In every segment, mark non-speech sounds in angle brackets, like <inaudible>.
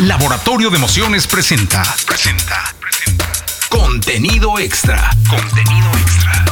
Laboratorio de Emociones presenta. Presenta. Presenta. Contenido extra. Contenido extra.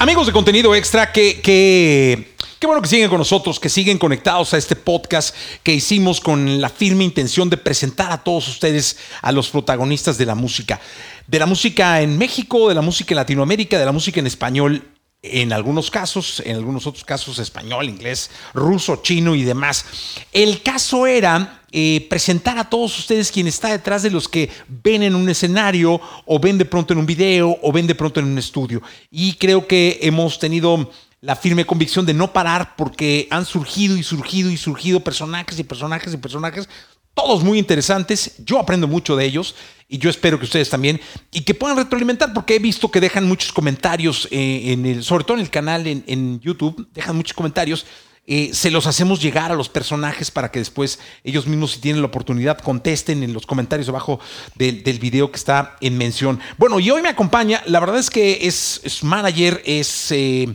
Amigos de Contenido Extra, que, que Qué bueno que siguen con nosotros, que siguen conectados a este podcast que hicimos con la firme intención de presentar a todos ustedes a los protagonistas de la música. De la música en México, de la música en Latinoamérica, de la música en español en algunos casos, en algunos otros casos español, inglés, ruso, chino y demás. El caso era eh, presentar a todos ustedes quien está detrás de los que ven en un escenario o ven de pronto en un video o ven de pronto en un estudio. Y creo que hemos tenido la firme convicción de no parar porque han surgido y surgido y surgido personajes y personajes y personajes todos muy interesantes. Yo aprendo mucho de ellos y yo espero que ustedes también y que puedan retroalimentar porque he visto que dejan muchos comentarios, eh, en el, sobre todo en el canal en, YouTube, dejan muchos comentarios. Eh, se los hacemos llegar a los personajes para que después ellos mismos, si tienen la oportunidad, contesten en los comentarios abajo del, video que está en mención. Bueno, y hoy me acompaña, la verdad es que es, manager, es eh,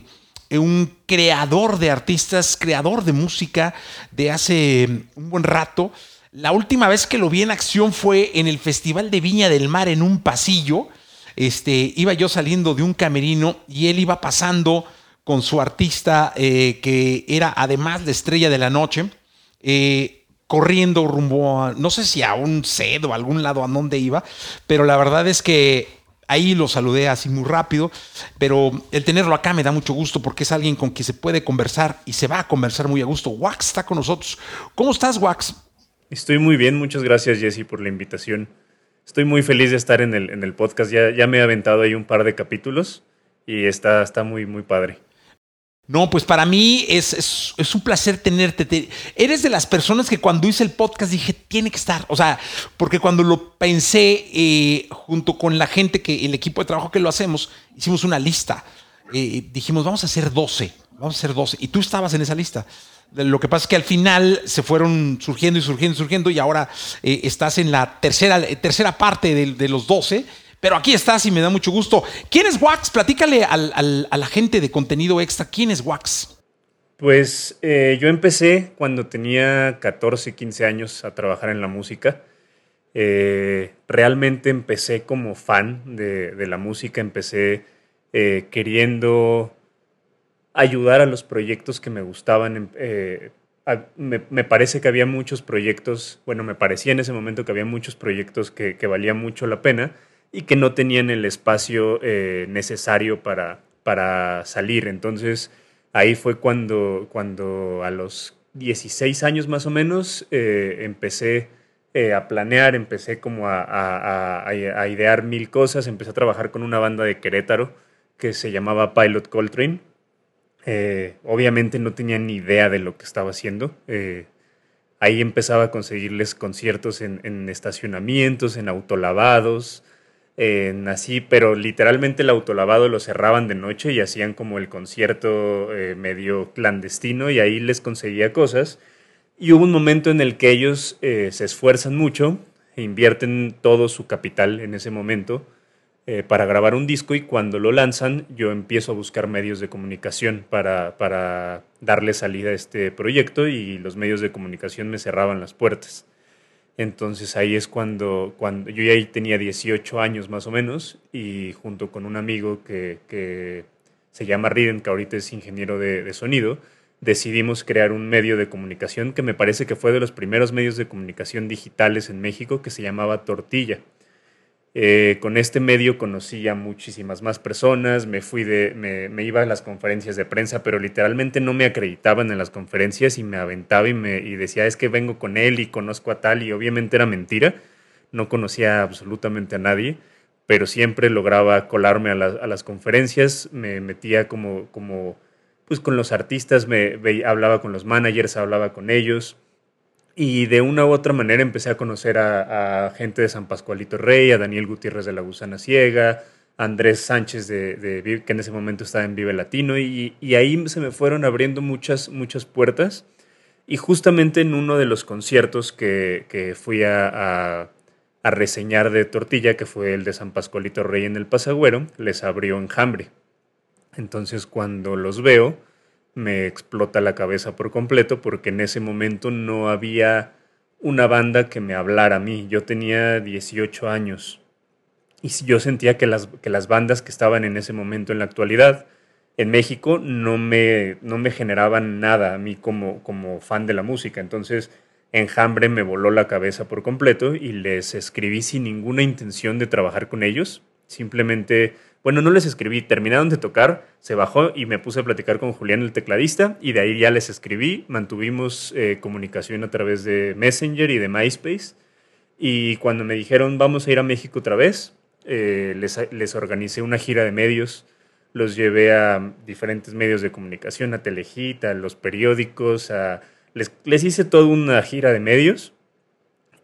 un creador de artistas, creador de música de hace un buen rato. La última vez que lo vi en acción fue en el Festival de Viña del Mar en un pasillo. Este, iba yo saliendo de un camerino y él iba pasando con su artista, eh, que era además la estrella de la noche, eh, corriendo rumbo a, no sé si a un sed o a algún lado a donde iba, pero la verdad es que ahí lo saludé así muy rápido, pero el tenerlo acá me da mucho gusto porque es alguien con quien se puede conversar y se va a conversar muy a gusto. Wax está con nosotros. ¿Cómo estás, Wax? Estoy muy bien, muchas gracias Jesse por la invitación. Estoy muy feliz de estar en el, en el podcast, ya, ya me he aventado ahí un par de capítulos y está, está muy, muy padre. No, pues para mí es, es, un placer tenerte. eres de las personas que cuando hice el podcast dije, tiene que estar. O sea, porque cuando lo pensé eh, junto con la gente, que el equipo de trabajo que lo hacemos, hicimos una lista. Eh, dijimos, vamos a hacer 12, vamos a hacer 12. Y tú estabas en esa lista. Lo que pasa es que al final se fueron surgiendo y surgiendo y surgiendo y ahora eh, estás en la tercera, tercera parte de, los 12. Pero aquí estás y me da mucho gusto. ¿Quién es Wax? Platícale a la gente de contenido extra. ¿Quién es Wax? Pues eh, yo empecé cuando tenía 14, 15 años a trabajar en la música. Eh, realmente empecé como fan de la música, empecé queriendo ayudar a los proyectos que me gustaban. Eh, me, parece que había muchos proyectos, bueno, me parecía en ese momento que había muchos proyectos que, que valían mucho la pena y que no tenían el espacio eh, necesario para, para salir. Entonces, ahí fue cuando, cuando a los 16 años más o menos eh, empecé a planear, empecé como a, a, a, idear mil cosas, empecé a trabajar con una banda de Querétaro que se llamaba Pilot Coltrane eh, obviamente no tenía ni idea de lo que estaba haciendo. Eh, ahí empezaba a conseguirles conciertos en, estacionamientos, en autolavados, en así, pero literalmente el autolavado lo cerraban de noche y hacían como el concierto eh, medio clandestino y ahí les conseguía cosas. Y hubo un momento en el que ellos se esfuerzan mucho, e invierten todo su capital en ese momento eh, para grabar un disco y cuando lo lanzan yo empiezo a buscar medios de comunicación para, para darle salida a este proyecto y los medios de comunicación me cerraban las puertas. Entonces ahí es cuando, cuando yo ya tenía 18 años más o menos y junto con un amigo que, que se llama Riden, que ahorita es ingeniero de, de, sonido, decidimos crear un medio de comunicación que me parece que fue de los primeros medios de comunicación digitales en México que se llamaba Tortilla. Eh, con este medio conocí a muchísimas más personas, me fui de, me, iba a las conferencias de prensa, pero literalmente no me acreditaban en las conferencias y me aventaba y me y decía es que vengo con él y conozco a tal y obviamente era mentira, no conocía absolutamente a nadie, pero siempre lograba colarme a, las conferencias, me metía como, como pues con los artistas, me, hablaba con los managers, hablaba con ellos y de una u otra manera empecé a conocer a, gente de San Pascualito Rey, a Daniel Gutiérrez de la Gusana Ciega, a Andrés Sánchez, de, que en ese momento estaba en Vive Latino, y, ahí se me fueron abriendo muchas, muchas puertas. Y justamente en uno de los conciertos que, fui a, a, reseñar de Tortilla, que fue el de San Pascualito Rey en el Pasagüero, les abrió enjambre. Entonces cuando los veo, me explota la cabeza por completo porque en ese momento no había una banda que me hablara a mí. Yo tenía 18 años y yo sentía que las, que las bandas que estaban en ese momento en la actualidad en México no me, no me generaban nada a mí como, como fan de la música. Entonces, Enjambre me voló la cabeza por completo y les escribí sin ninguna intención de trabajar con ellos. Simplemente, bueno, no les escribí, terminaron de tocar, se bajó y me puse a platicar con Julián, el tecladista, y de ahí ya les escribí, mantuvimos eh, comunicación a través de Messenger y de MySpace. Y cuando me dijeron vamos a ir a México otra vez, eh, les, les organicé una gira de medios los llevé a diferentes medios de comunicación, a Telehit, a los periódicos, a les, hice toda una gira de medios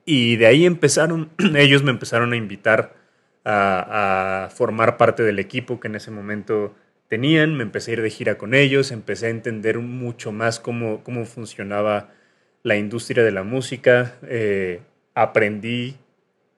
y de ahí empezaron, <clears throat> ellos me empezaron a invitar a, formar parte del equipo que en ese momento tenían, me empecé a ir de gira con ellos, empecé a entender mucho más cómo, cómo funcionaba la industria de la música, eh, aprendí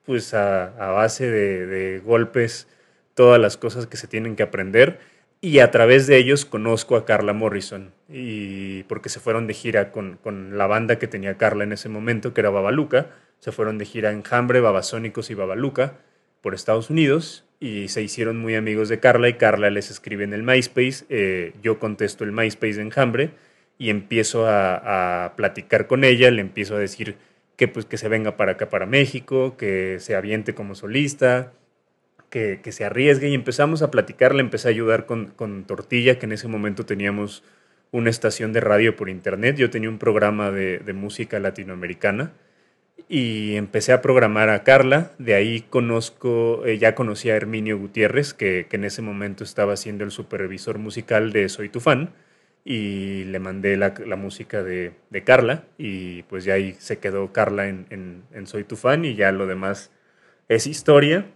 pues a, base de, golpes todas las cosas que se tienen que aprender. Y a través de ellos conozco a Carla Morrison, y porque se fueron de gira con, la banda que tenía Carla en ese momento, que era Babaluca, se fueron de gira en Hambre, Babasónicos y Babaluca por Estados Unidos, y se hicieron muy amigos de Carla, y Carla les escribe en el MySpace, eh, yo contesto el MySpace de Enjambre, y empiezo a, platicar con ella, le empiezo a decir que, pues, que se venga para acá, para México, que se aviente como solista, que, se arriesgue y empezamos a platicar, le empecé a ayudar con, Tortilla, que en ese momento teníamos una estación de radio por internet, yo tenía un programa de, música latinoamericana y empecé a programar a Carla, de ahí conozco, eh, ya conocí a Herminio Gutiérrez, que, en ese momento estaba siendo el supervisor musical de Soy tu fan, y le mandé la, música de, Carla, y pues ya ahí se quedó Carla en, en Soy tu fan, y ya lo demás es historia.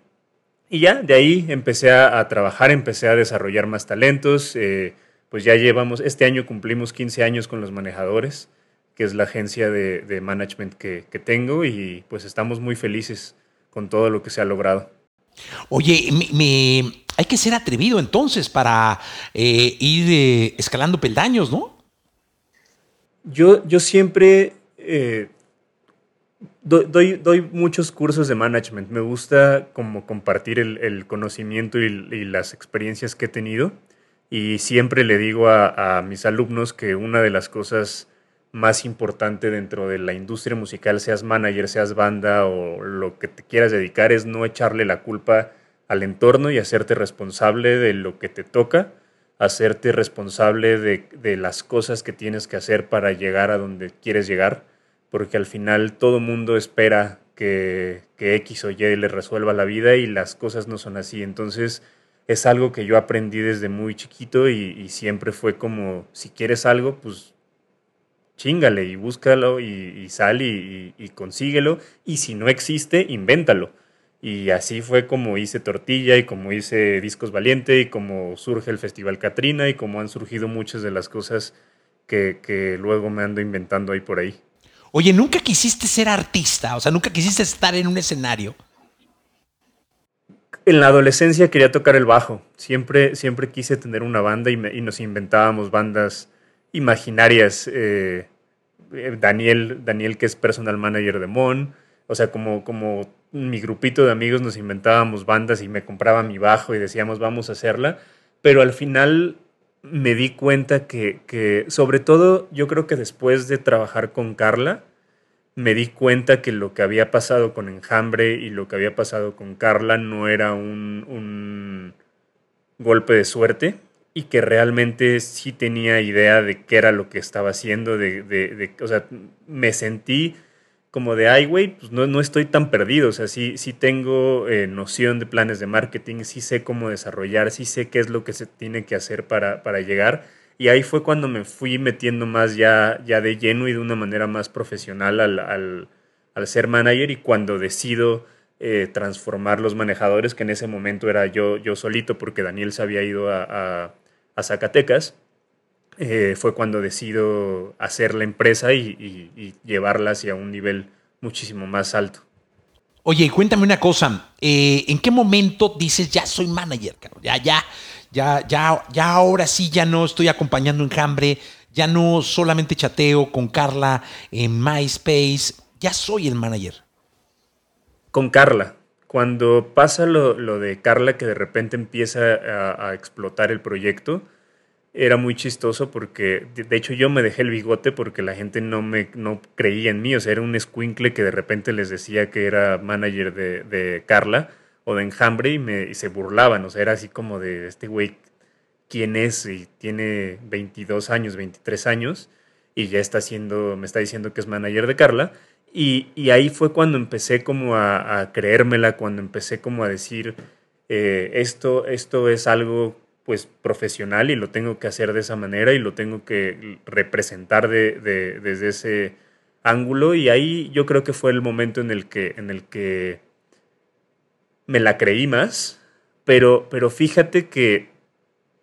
Y ya, de ahí empecé a, trabajar, empecé a desarrollar más talentos. Eh, pues ya llevamos, este año cumplimos 15 años con los manejadores, que es la agencia de, management que, tengo y pues estamos muy felices con todo lo que se ha logrado. Oye, me, hay que ser atrevido entonces para eh, ir eh, escalando peldaños, ¿no? Yo, yo siempre doy, doy, muchos cursos de management. Me gusta como compartir el, conocimiento y, las experiencias que he tenido. Y siempre le digo a, mis alumnos que una de las cosas más importantes dentro de la industria musical, seas manager, seas banda o lo que te quieras dedicar, es no echarle la culpa al entorno y hacerte responsable de lo que te toca, hacerte responsable de, de las cosas que tienes que hacer para llegar a donde quieres llegar porque al final todo mundo espera que, X o Y le resuelva la vida y las cosas no son así. Entonces es algo que yo aprendí desde muy chiquito y, siempre fue como, si quieres algo, pues chingale y búscalo y, sal y, y, consíguelo. Y si no existe, invéntalo. Y así fue como hice Tortilla y como hice Discos Valiente y como surge el Festival Catrina y como han surgido muchas de las cosas que, que luego me ando inventando ahí por ahí. Oye, ¿nunca quisiste ser artista? O sea, ¿nunca quisiste estar en un escenario? En la adolescencia quería tocar el bajo. Siempre, siempre quise tener una banda y, nos inventábamos bandas imaginarias. Eh, eh, Daniel, Daniel, que es personal manager de Mon. O sea, como, como mi grupito de amigos nos inventábamos bandas y me compraba mi bajo y decíamos, vamos a hacerla. Pero al final me di cuenta que, sobre todo, yo creo que después de trabajar con Carla, me di cuenta que lo que había pasado con Enjambre y lo que había pasado con Carla no era un, golpe de suerte y que realmente sí tenía idea de qué era lo que estaba haciendo, de, de o sea, me sentí como de, ay, güey, pues no, no, estoy tan perdido. O sea, sí, sí tengo eh, noción de planes de marketing, sí sé cómo desarrollar, sí sé qué es lo que se tiene que hacer para, para llegar. Y ahí fue cuando me fui metiendo más ya, ya de lleno y de una manera más profesional al, al, al ser manager y cuando decido eh, transformar los manejadores, que en ese momento era yo, yo solito porque Daniel se había ido a, a Zacatecas eh, fue cuando decido hacer la empresa y, llevarla hacia un nivel muchísimo más alto. Oye, cuéntame una cosa, eh, ¿en qué momento dices ya soy manager? Ya, ya, ya, ya, ya ahora sí ya no estoy acompañando Enjambre, ya no solamente chateo con Carla en MySpace, ya soy el manager. Con Carla. Cuando pasa lo, de Carla que de repente empieza a, explotar el proyecto, era muy chistoso porque, de hecho, yo me dejé el bigote porque la gente no me no creía en mí. O sea, era un escuincle que de repente les decía que era manager de, Carla o de Enjambre y, me, y se burlaban. O sea, era así como de este güey quién es y tiene 22 años, 23 años y ya está haciendo, me está diciendo que es manager de Carla. Y, ahí fue cuando empecé como a, creérmela, cuando empecé como a decir, eh, esto, esto es algo pues profesional y lo tengo que hacer de esa manera y lo tengo que representar de, desde ese ángulo. Y ahí yo creo que fue el momento en el que, en el que me la creí más. Pero, pero fíjate que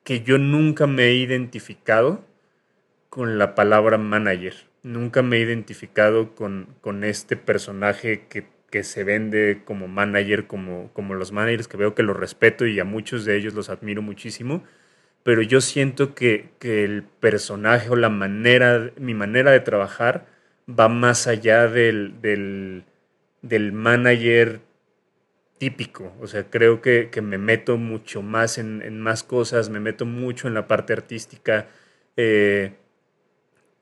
que yo nunca me he identificado con la palabra manager. Nunca me he identificado con, con este personaje que, se vende como manager, como, como los managers que veo que los respeto y a muchos de ellos los admiro muchísimo. Pero yo siento que, el personaje o la manera, mi manera de trabajar va más allá del, del, del manager típico. O sea, creo que, me meto mucho más en, más cosas, me meto mucho en la parte artística. Eh,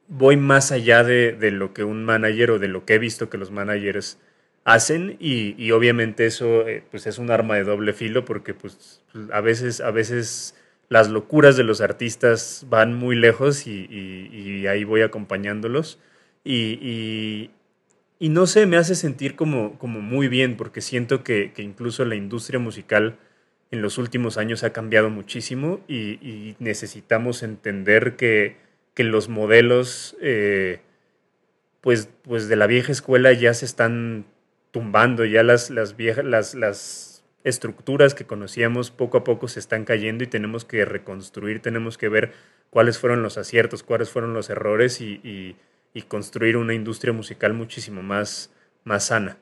voy más allá de, lo que un manager o de lo que he visto que los managers hacen y, obviamente eso eh, pues es un arma de doble filo porque pues a veces, a veces las locuras de los artistas van muy lejos y, ahí voy acompañándolos. Y, y no sé, me hace sentir como, como muy bien, porque siento que, incluso la industria musical en los últimos años ha cambiado muchísimo y, necesitamos entender que, los modelos eh, pues, pues de la vieja escuela ya se están tumbando, ya las, las, viejas, las, las estructuras que conocíamos poco a poco se están cayendo y tenemos que reconstruir, tenemos que ver cuáles fueron los aciertos, cuáles fueron los errores y y construir una industria musical muchísimo más, más sana.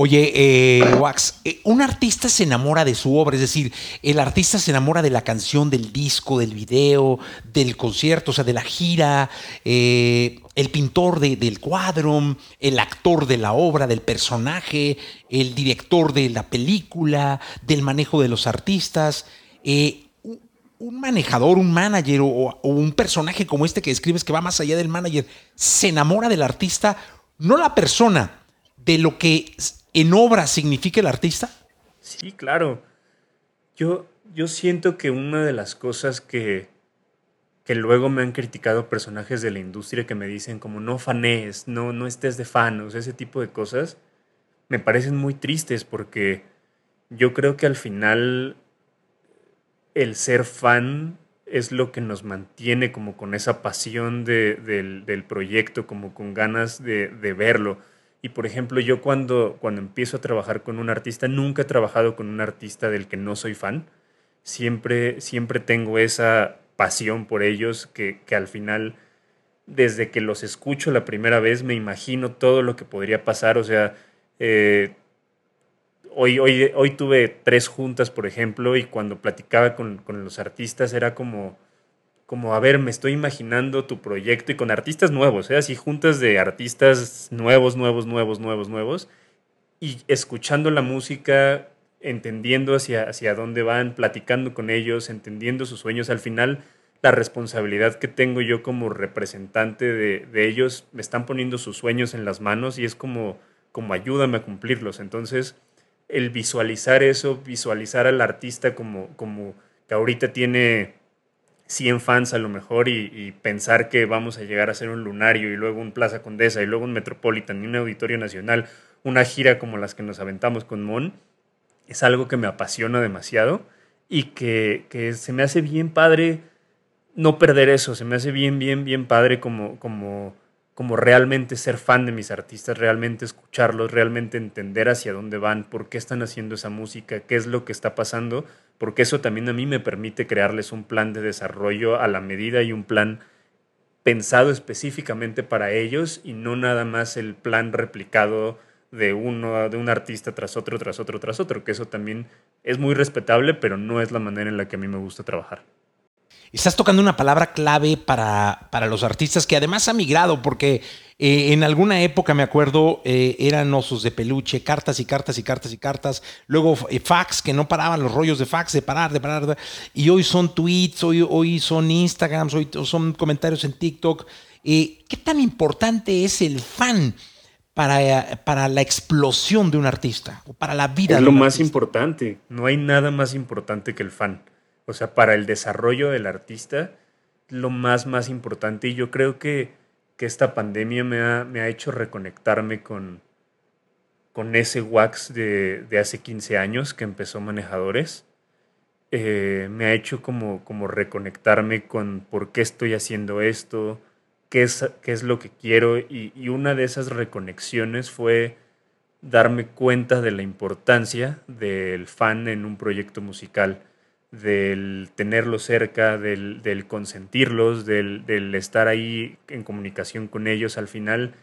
Oye, eh, Wax, eh, un artista se enamora de su obra, es decir, el artista se enamora de la canción, del disco, del video, del concierto, o sea, de la gira, eh, el pintor del cuadro, el actor de la obra, del personaje, el director de la película, del manejo de los artistas un manejador, un manager o, un personaje como este que describes que va más allá del manager, se enamora del artista, no la persona, de lo que en obra significa el artista? Sí, claro. Yo, yo siento que una de las cosas que, que luego me han criticado personajes de la industria que me dicen como no fanees, no, no estés de fan, o sea, ese tipo de cosas, me parecen muy tristes porque yo creo que al final el ser fan es lo que nos mantiene como con esa pasión del, proyecto, como con ganas de, verlo. Y por ejemplo, yo cuando, cuando empiezo a trabajar con un artista, nunca he trabajado con un artista del que no soy fan. Siempre, siempre tengo esa pasión por ellos que, al final, desde que los escucho la primera vez, me imagino todo lo que podría pasar. O sea, eh, hoy, hoy, hoy tuve tres juntas, por ejemplo, y cuando platicaba con, los artistas era como, como, a ver, me estoy imaginando tu proyecto y con artistas nuevos, ¿eh? así juntas de artistas nuevos, nuevos, nuevos, nuevos, nuevos, y escuchando la música, entendiendo hacia, hacia dónde van, platicando con ellos, entendiendo sus sueños, al final la responsabilidad que tengo yo como representante de, de ellos, me están poniendo sus sueños en las manos y es como, como ayúdame a cumplirlos. Entonces, el visualizar eso, visualizar al artista como, como que ahorita tiene 100 fans a lo mejor y, pensar que vamos a llegar a ser un lunario y luego un Plaza Condesa y luego un Metropolitan y un Auditorio Nacional, una gira como las que nos aventamos con Mon, es algo que me apasiona demasiado y que, que se me hace bien padre no perder eso, se me hace bien, bien, bien padre como, como como realmente ser fan de mis artistas, realmente escucharlos, realmente entender hacia dónde van, por qué están haciendo esa música, qué es lo que está pasando, porque eso también a mí me permite crearles un plan de desarrollo a la medida y un plan pensado específicamente para ellos y no nada más el plan replicado de uno, de un artista tras otro, tras otro, tras otro, que eso también es muy respetable, pero no es la manera en la que a mí me gusta trabajar. Estás tocando una palabra clave para, para los artistas que además ha migrado, porque eh, en alguna época, me acuerdo, eh, eran osos de peluche, cartas y cartas y cartas y cartas, luego eh, fax, que no paraban los rollos de fax, de parar, de parar, y hoy son tweets, hoy, hoy son Instagrams, hoy son comentarios en TikTok. ¿Qué tan importante es el fan? Para, para, la explosión de un artista o para la vida. Es de lo un más artista? importante. No hay nada más importante que el fan. O sea, para el desarrollo del artista, lo más, más importante. Y yo creo que, que esta pandemia me ha, me ha, hecho reconectarme con, con ese wax de, de, hace 15 años que empezó Manejadores. Eh, me ha hecho como, como reconectarme con por qué estoy haciendo esto, qué es, qué es lo que quiero. Y, y una de esas reconexiones fue darme cuenta de la importancia del fan en un proyecto musical del tenerlos cerca, del, consentirlos, del, del, estar ahí en comunicación con ellos, al final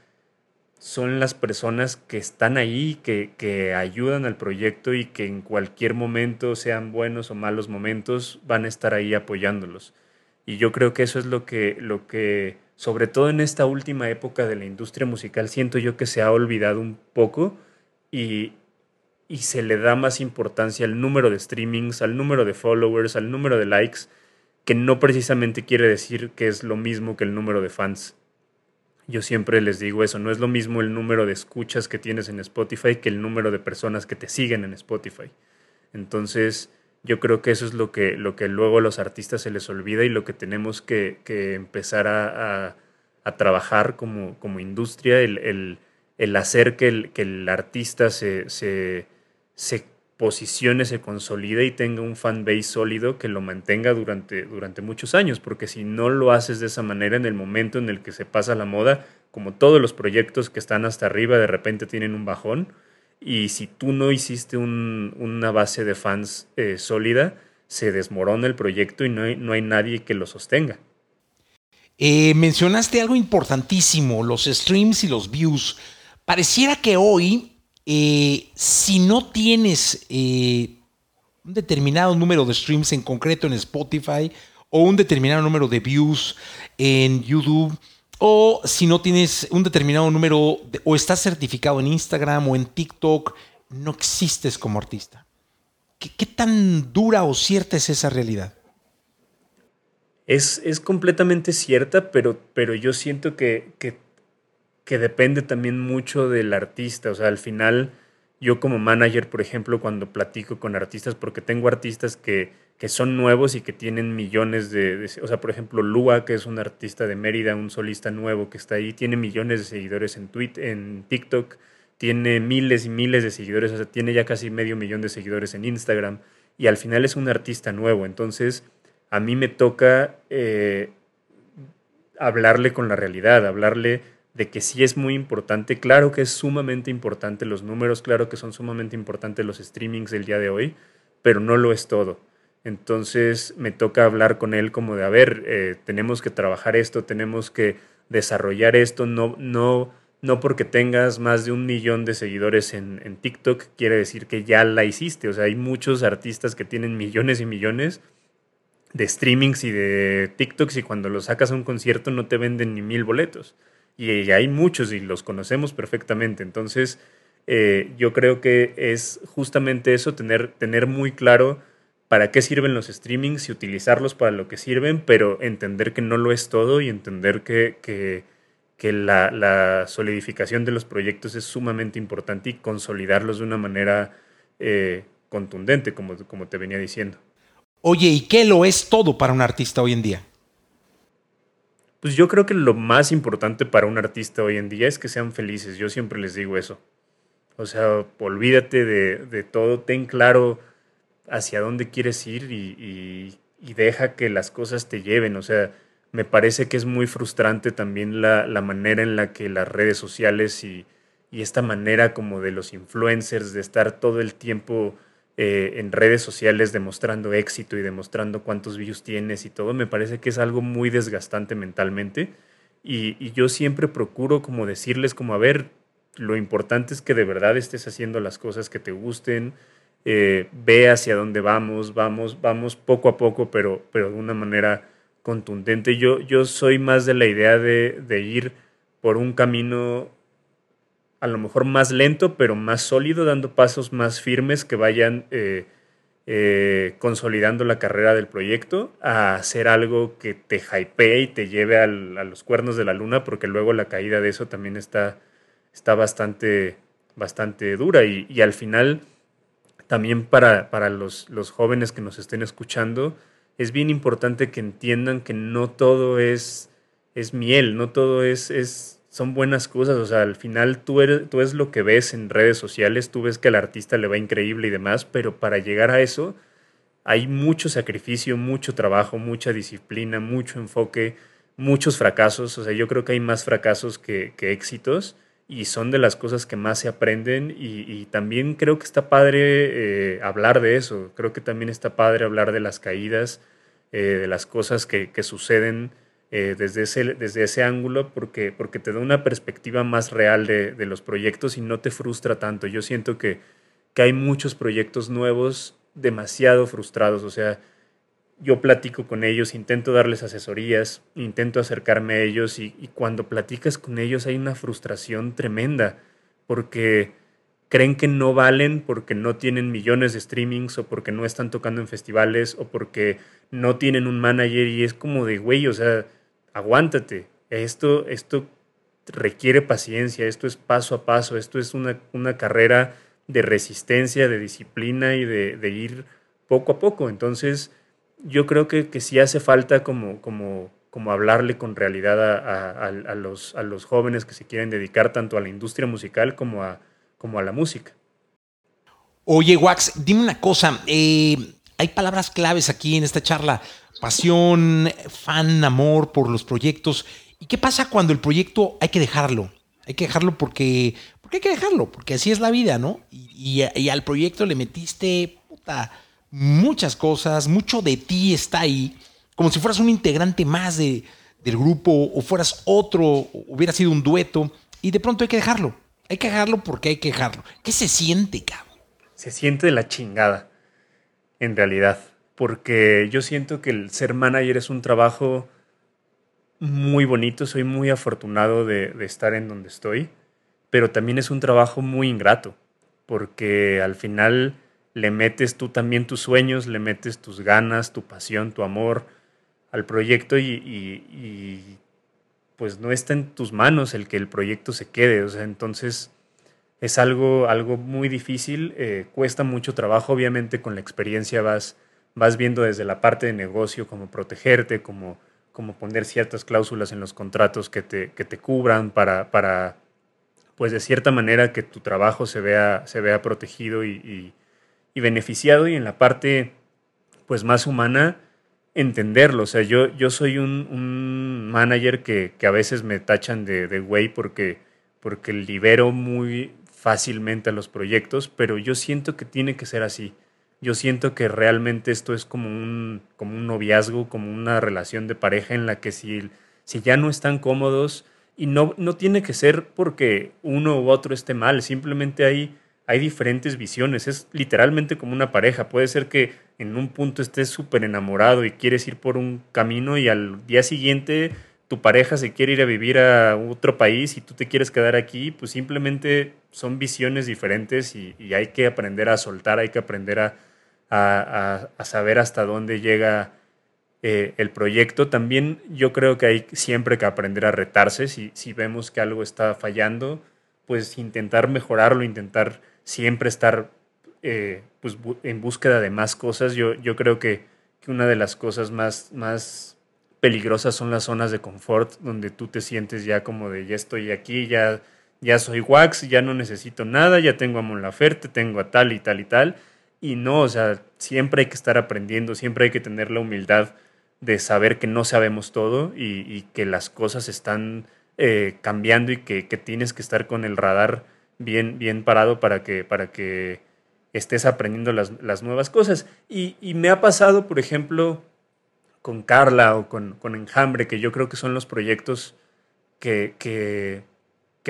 son las personas que están ahí, que, que, ayudan al proyecto y que en cualquier momento, sean buenos o malos momentos, van a estar ahí apoyándolos. Y yo creo que eso es lo que, lo que, sobre todo en esta última época de la industria musical, siento yo que se ha olvidado un poco y, y se le da más importancia al número de streamings, al número de followers, al número de likes, que no precisamente quiere decir que es lo mismo que el número de fans. Yo siempre les digo eso, no es lo mismo el número de escuchas que tienes en Spotify que el número de personas que te siguen en Spotify. Entonces, yo creo que eso es lo que, lo que luego a los artistas se les olvida y lo que tenemos que, que empezar a, a, trabajar como, como industria, el, el, el hacer que el, que el artista se se posicione, se consolide y tenga un fanbase sólido que lo mantenga durante, durante muchos años, porque si no lo haces de esa manera en el momento en el que se pasa la moda, como todos los proyectos que están hasta arriba de repente tienen un bajón, y si tú no hiciste un, una base de fans eh, sólida, se desmorona el proyecto y no hay, no hay nadie que lo sostenga. Eh, mencionaste algo importantísimo, los streams y los views. Pareciera que hoy eh, si no tienes eh, un determinado número de streams en concreto en Spotify o un determinado número de views en YouTube o si no tienes un determinado número o estás certificado en Instagram o en TikTok, no existes como artista. ¿Qué, qué tan dura o cierta es esa realidad? Es, es completamente cierta, pero, pero yo siento que, que que depende también mucho del artista. O sea, al final, yo como manager, por ejemplo, cuando platico con artistas, porque tengo artistas que, que son nuevos y que tienen millones de, O sea, por ejemplo, Lua, que es un artista de Mérida, un solista nuevo que está ahí, tiene millones de seguidores en, Twitter, en TikTok, tiene miles y miles de seguidores, o sea, tiene ya casi medio millón de seguidores en Instagram, y al final es un artista nuevo. Entonces, a mí me toca eh, hablarle con la realidad, hablarle de que sí es muy importante, claro que es sumamente importante los números, claro que son sumamente importantes los streamings del día de hoy, pero no lo es todo. Entonces me toca hablar con él como de, a ver, eh, tenemos que trabajar esto, tenemos que desarrollar esto, no, no, no porque tengas más de un millón de seguidores en, en TikTok quiere decir que ya la hiciste. O sea, hay muchos artistas que tienen millones y millones de streamings y de TikToks y cuando los sacas a un concierto no te venden ni mil boletos y hay muchos y los conocemos perfectamente. Entonces, eh, yo creo que es justamente eso, tener, tener muy claro para qué sirven los streamings y utilizarlos para lo que sirven, pero entender que no lo es todo y entender que, que, la, solidificación de los proyectos es sumamente importante y consolidarlos de una manera eh, contundente, como, como te venía diciendo. Oye, ¿y qué lo es todo para un artista hoy en día? Pues yo creo que lo más importante para un artista hoy en día es que sean felices. Yo siempre les digo eso. O sea, olvídate de, de todo, ten claro hacia dónde quieres ir y, y, y, deja que las cosas te lleven. O sea, me parece que es muy frustrante también la, la manera en la que las redes sociales y, y, esta manera como de los influencers de estar todo el tiempo eh, en redes sociales demostrando éxito y demostrando cuántos views tienes y todo, me parece que es algo muy desgastante mentalmente. Y, yo siempre procuro como decirles como, a ver, lo importante es que de verdad estés haciendo las cosas que te gusten, eh, ve hacia dónde vamos, vamos, vamos poco a poco, pero, pero de una manera contundente. Yo, yo soy más de la idea de, de ir por un camino a lo mejor más lento, pero más sólido, dando pasos más firmes que vayan eh, eh, consolidando la carrera del proyecto, a hacer algo que te hypee y te lleve a los cuernos de la luna, porque luego la caída de eso también está, está bastante, bastante dura. Y, al final, también para, para los, los, jóvenes que nos estén escuchando, es bien importante que entiendan que no todo es, es miel, no todo es son buenas cosas. O sea, al final tú, eres, tú es lo que ves en redes sociales, tú ves que al artista le va increíble y demás, pero para llegar a eso hay mucho sacrificio, mucho trabajo, mucha disciplina, mucho enfoque, muchos fracasos. O sea, yo creo que hay más fracasos que, éxitos y son de las cosas que más se aprenden y, también creo que está padre eh, hablar de eso. Creo que también está padre hablar de las caídas, eh, de las cosas que, que suceden eh, desde, ese, desde ese ángulo porque, porque te da una perspectiva más real de, de, los proyectos y no te frustra tanto. Yo siento que, que hay muchos proyectos nuevos demasiado frustrados, o sea, yo platico con ellos, intento darles asesorías, intento acercarme a ellos y, y cuando platicas con ellos hay una frustración tremenda porque creen que no valen porque no tienen millones de streamings o porque no están tocando en festivales o porque no tienen un manager y es como de, güey, o sea, aguántate, esto, esto requiere paciencia, esto es paso a paso, esto es una, una carrera de resistencia, de disciplina y de, ir poco a poco. Entonces, yo creo que, que sí hace falta como, como, como hablarle con realidad a, a, a, los, a los jóvenes que se quieren dedicar tanto a la industria musical como a, como a la música. Oye, Wax, dime una cosa. Eh, hay palabras claves aquí en esta charla. Pasión, fan, amor por los proyectos. ¿Y qué pasa cuando el proyecto hay que dejarlo? Hay que dejarlo porque, porque hay que dejarlo, porque así es la vida, ¿no? Y, al proyecto le metiste muchas cosas, mucho de ti está ahí, como si fueras un integrante más de, del grupo o fueras otro, hubiera sido un dueto, y de pronto hay que dejarlo. Hay que dejarlo porque hay que dejarlo. ¿Qué se siente, cabrón? Se siente de la chingada, en realidad porque yo siento que el ser manager es un trabajo muy bonito, soy muy afortunado de, estar en donde estoy, pero también es un trabajo muy ingrato, porque al final le metes tú también tus sueños, le metes tus ganas, tu pasión, tu amor al proyecto y, pues no está en tus manos el que el proyecto se quede, o sea, entonces es algo, algo muy difícil, eh, cuesta mucho trabajo, obviamente con la experiencia vas vas viendo desde la parte de negocio cómo protegerte, cómo, poner ciertas cláusulas en los contratos que te, que te cubran para, para, pues de cierta manera que tu trabajo se vea, se vea protegido y, beneficiado y en la parte pues más humana entenderlo. O sea, yo, yo soy un, manager que, a veces me tachan de, de güey porque, porque libero muy fácilmente a los proyectos, pero yo siento que tiene que ser así. Yo siento que realmente esto es como un, como un noviazgo, como una relación de pareja en la que si, si ya no están cómodos, y no, no tiene que ser porque uno u otro esté mal, simplemente hay, hay diferentes visiones, es literalmente como una pareja, puede ser que en un punto estés súper enamorado y quieres ir por un camino y al día siguiente tu pareja se quiere ir a vivir a otro país y tú te quieres quedar aquí, pues simplemente son visiones diferentes y, hay que aprender a soltar, hay que aprender a, saber hasta dónde llega eh, el proyecto. También yo creo que hay siempre que aprender a retarse. Si, si vemos que algo está fallando, pues intentar mejorarlo, intentar siempre estar eh, pues, en búsqueda de más cosas. Yo, yo creo que, que una de las cosas más, más peligrosas son las zonas de confort donde tú te sientes ya como de ya estoy aquí, ya, ya soy wax, ya no necesito nada, ya tengo a Mon Laferte, tengo a tal y tal y tal. Y no, o sea, siempre hay que estar aprendiendo, siempre hay que tener la humildad de saber que no sabemos todo y, que las cosas están eh, cambiando y que, tienes que estar con el radar bien, bien parado para que, para que estés aprendiendo las, nuevas cosas. Y, y, me ha pasado, por ejemplo, con Carla o con, con, Enjambre, que yo creo que son los proyectos que, que,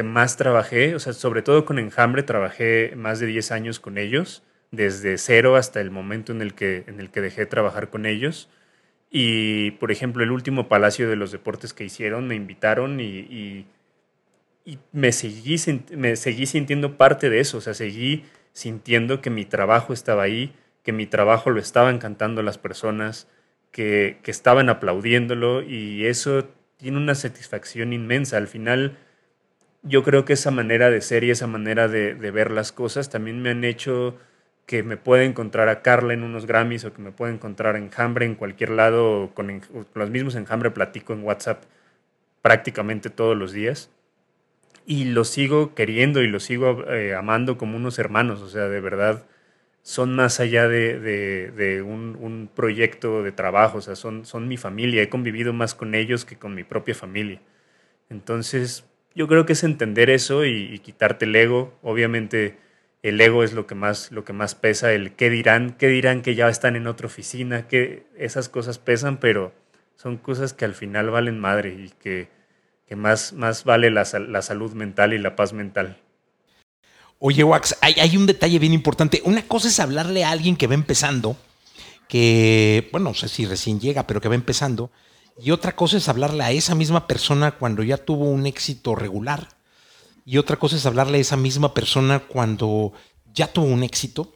más trabajé, o sea, sobre todo con Enjambre, trabajé más de 10 años con ellos, desde cero hasta el momento en el que, en el que dejé de trabajar con ellos. Y, por ejemplo, el último Palacio de los Deportes que hicieron, me invitaron y, y, me, seguí, me seguí sintiendo parte de eso, o sea, seguí sintiendo que mi trabajo estaba ahí, que mi trabajo lo estaban cantando las personas, que, que estaban aplaudiéndolo y eso tiene una satisfacción inmensa. Al final, yo creo que esa manera de ser y esa manera de, ver las cosas también me han hecho que me pueda encontrar a Carla en unos Grammys o que me pueda encontrar en Hambre en cualquier lado, con, los mismos en Hambre platico en WhatsApp prácticamente todos los días. Y los sigo queriendo y los sigo eh, amando como unos hermanos, o sea, de verdad son más allá de, un, proyecto de trabajo, o sea, son, son mi familia, he convivido más con ellos que con mi propia familia. Entonces, yo creo que es entender eso y, quitarte el ego. Obviamente, el ego es lo que más, lo que más pesa, el qué dirán, qué dirán que ya están en otra oficina, que esas cosas pesan, pero son cosas que al final valen madre y que, más, más vale la, la salud mental y la paz mental. Oye, Wax, hay, un detalle bien importante. Una cosa es hablarle a alguien que va empezando, que, bueno, no sé si recién llega, pero que va empezando. Y otra cosa es hablarle a esa misma persona cuando ya tuvo un éxito regular. Y otra cosa es hablarle a esa misma persona cuando ya tuvo un éxito.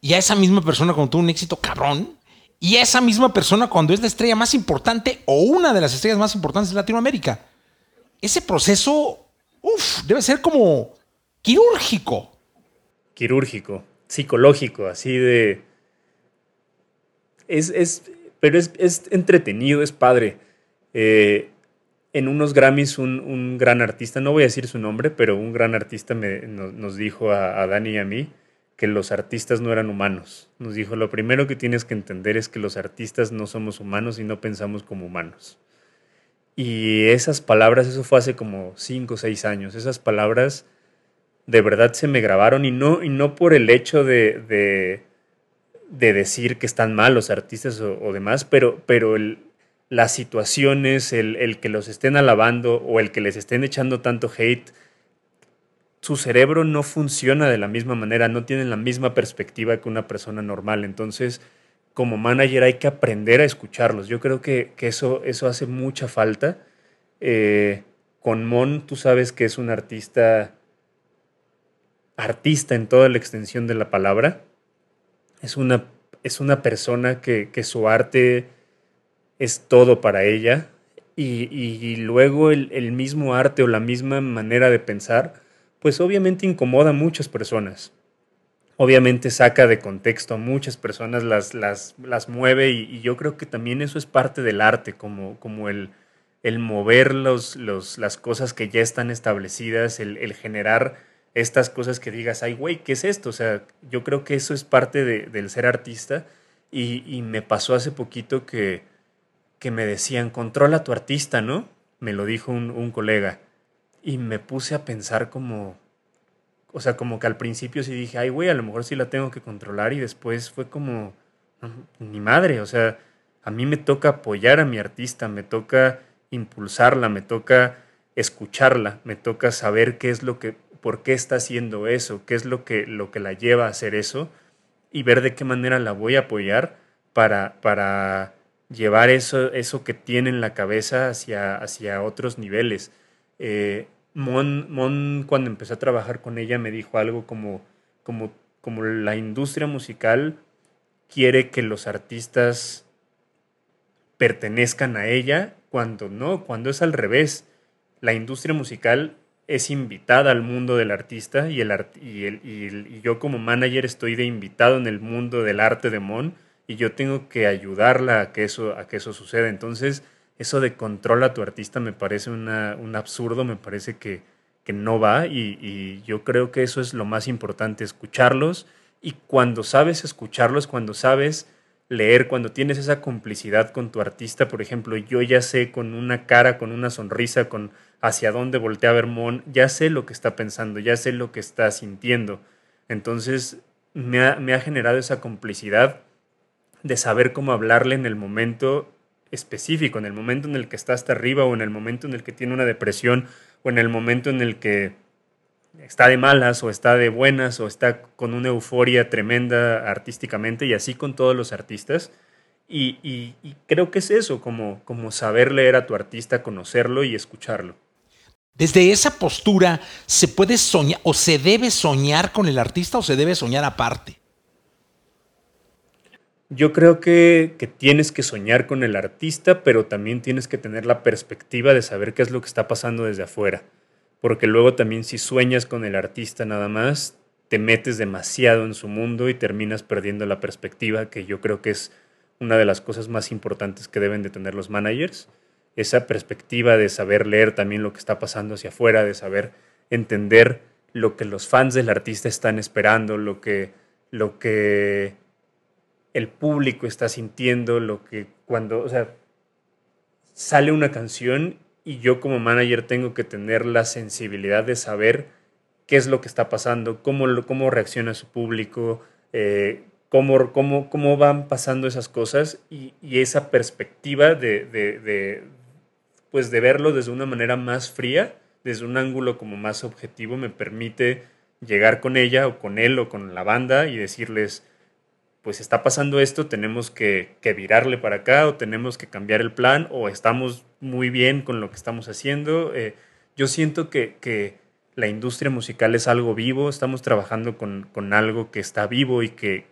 Y a esa misma persona cuando tuvo un éxito cabrón. Y a esa misma persona cuando es la estrella más importante o una de las estrellas más importantes de Latinoamérica. Ese proceso, uff, debe ser como quirúrgico. Quirúrgico, psicológico, así de... Es, es pero es, entretenido, es padre. Eh, en unos Grammys un, gran artista, no voy a decir su nombre, pero un gran artista me, nos, dijo a, a, Dani y a mí que los artistas no eran humanos. Nos dijo, lo primero que tienes que entender es que los artistas no somos humanos y no pensamos como humanos. Y esas palabras, eso fue hace como cinco o seis años, esas palabras de verdad se me grabaron y no, y no por el hecho de, de, decir que están mal los artistas o, demás, pero, pero el, las situaciones, el, el, que los estén alabando o el que les estén echando tanto hate, su cerebro no funciona de la misma manera, no tienen la misma perspectiva que una persona normal. Entonces, como manager hay que aprender a escucharlos. Yo creo que, que eso, eso hace mucha falta. Eh, con Mon, tú sabes que es un artista artista en toda la extensión de la palabra. Es una, es una persona que, su arte es todo para ella y, luego el, mismo arte o la misma manera de pensar, pues obviamente incomoda a muchas personas. Obviamente saca de contexto a muchas personas, las, las, las mueve y, yo creo que también eso es parte del arte, como, como el, el mover los, los, las cosas que ya están establecidas, el, el generar estas cosas que digas, ay, güey, ¿qué es esto? O sea, yo creo que eso es parte del ser artista y, me pasó hace poquito que, que me decían, controla tu artista, ¿no? Me lo dijo un, colega y me puse a pensar como, o sea, como que al principio sí dije, ay, güey, a lo mejor sí la tengo que controlar y después fue como, ni madre, o sea, a mí me toca apoyar a mi artista, me toca impulsarla, me toca escucharla, me toca saber qué es lo que por qué está haciendo eso, qué es lo que, lo que la lleva a hacer eso y ver de qué manera la voy a apoyar para, para llevar eso, eso que tiene en la cabeza hacia, hacia otros niveles. Eh, Mon, cuando empecé a trabajar con ella, me dijo algo como, como, como la industria musical quiere que los artistas pertenezcan a ella, cuando no, cuando es al revés. La industria musical es invitada al mundo del artista y, el, y, el, y, yo como manager estoy de invitado en el mundo del arte de Mon y yo tengo que ayudarla a que eso, a que eso suceda. Entonces, eso de controla a tu artista me parece un absurdo, me parece que, no va y, yo creo que eso es lo más importante, escucharlos y cuando sabes escucharlos, cuando sabes leer, cuando tienes esa complicidad con tu artista, por ejemplo, yo ya sé con una cara, con una sonrisa, con hacia dónde voltea a ver Mon, ya sé lo que está pensando, ya sé lo que está sintiendo. Entonces me ha, generado esa complicidad de saber cómo hablarle en el momento específico, en el momento en el que está hasta arriba o en el momento en el que tiene una depresión o en el momento en el que está de malas o está de buenas o está con una euforia tremenda artísticamente y así con todos los artistas. Y, creo que es eso, como, como saber leer a tu artista, conocerlo y escucharlo. Desde esa postura, ¿se puede soñar o se debe soñar con el artista o se debe soñar aparte? Yo creo que, tienes que soñar con el artista, pero también tienes que tener la perspectiva de saber qué es lo que está pasando desde afuera. Porque luego también si sueñas con el artista nada más, te metes demasiado en su mundo y terminas perdiendo la perspectiva, que yo creo que es una de las cosas más importantes que deben de tener los managers. Esa perspectiva de saber leer también lo que está pasando hacia afuera, de saber entender lo que los fans del artista están esperando, lo que, lo que el público está sintiendo, lo que cuando, o sea, sale una canción y yo como manager tengo que tener la sensibilidad de saber qué es lo que está pasando, cómo, cómo reacciona su público, eh, cómo, cómo, cómo, van pasando esas cosas y, esa perspectiva de, de, pues de verlo desde una manera más fría, desde un ángulo como más objetivo, me permite llegar con ella o con él o con la banda y decirles, pues está pasando esto, tenemos que, virarle para acá o tenemos que cambiar el plan o estamos muy bien con lo que estamos haciendo. Eh, yo siento que, la industria musical es algo vivo, estamos trabajando con, algo que está vivo y que,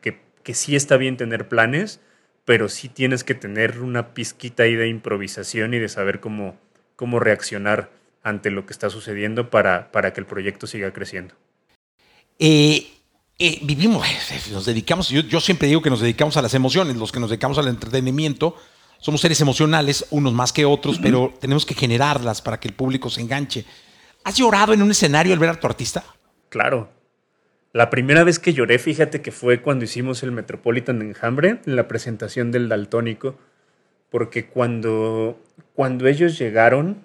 sí está bien tener planes, pero sí tienes que tener una pizquita ahí de improvisación y de saber cómo, cómo reaccionar ante lo que está sucediendo para, para que el proyecto siga creciendo. Eh, eh, vivimos, nos dedicamos, yo, siempre digo que nos dedicamos a las emociones, los que nos dedicamos al entretenimiento, somos seres emocionales, unos más que otros, pero tenemos que generarlas para que el público se enganche. ¿Has llorado en un escenario al ver a tu artista? Claro. La primera vez que lloré, fíjate que fue cuando hicimos el Metropolitan Enjambre, en la presentación del Daltónico, porque cuando, cuando ellos llegaron,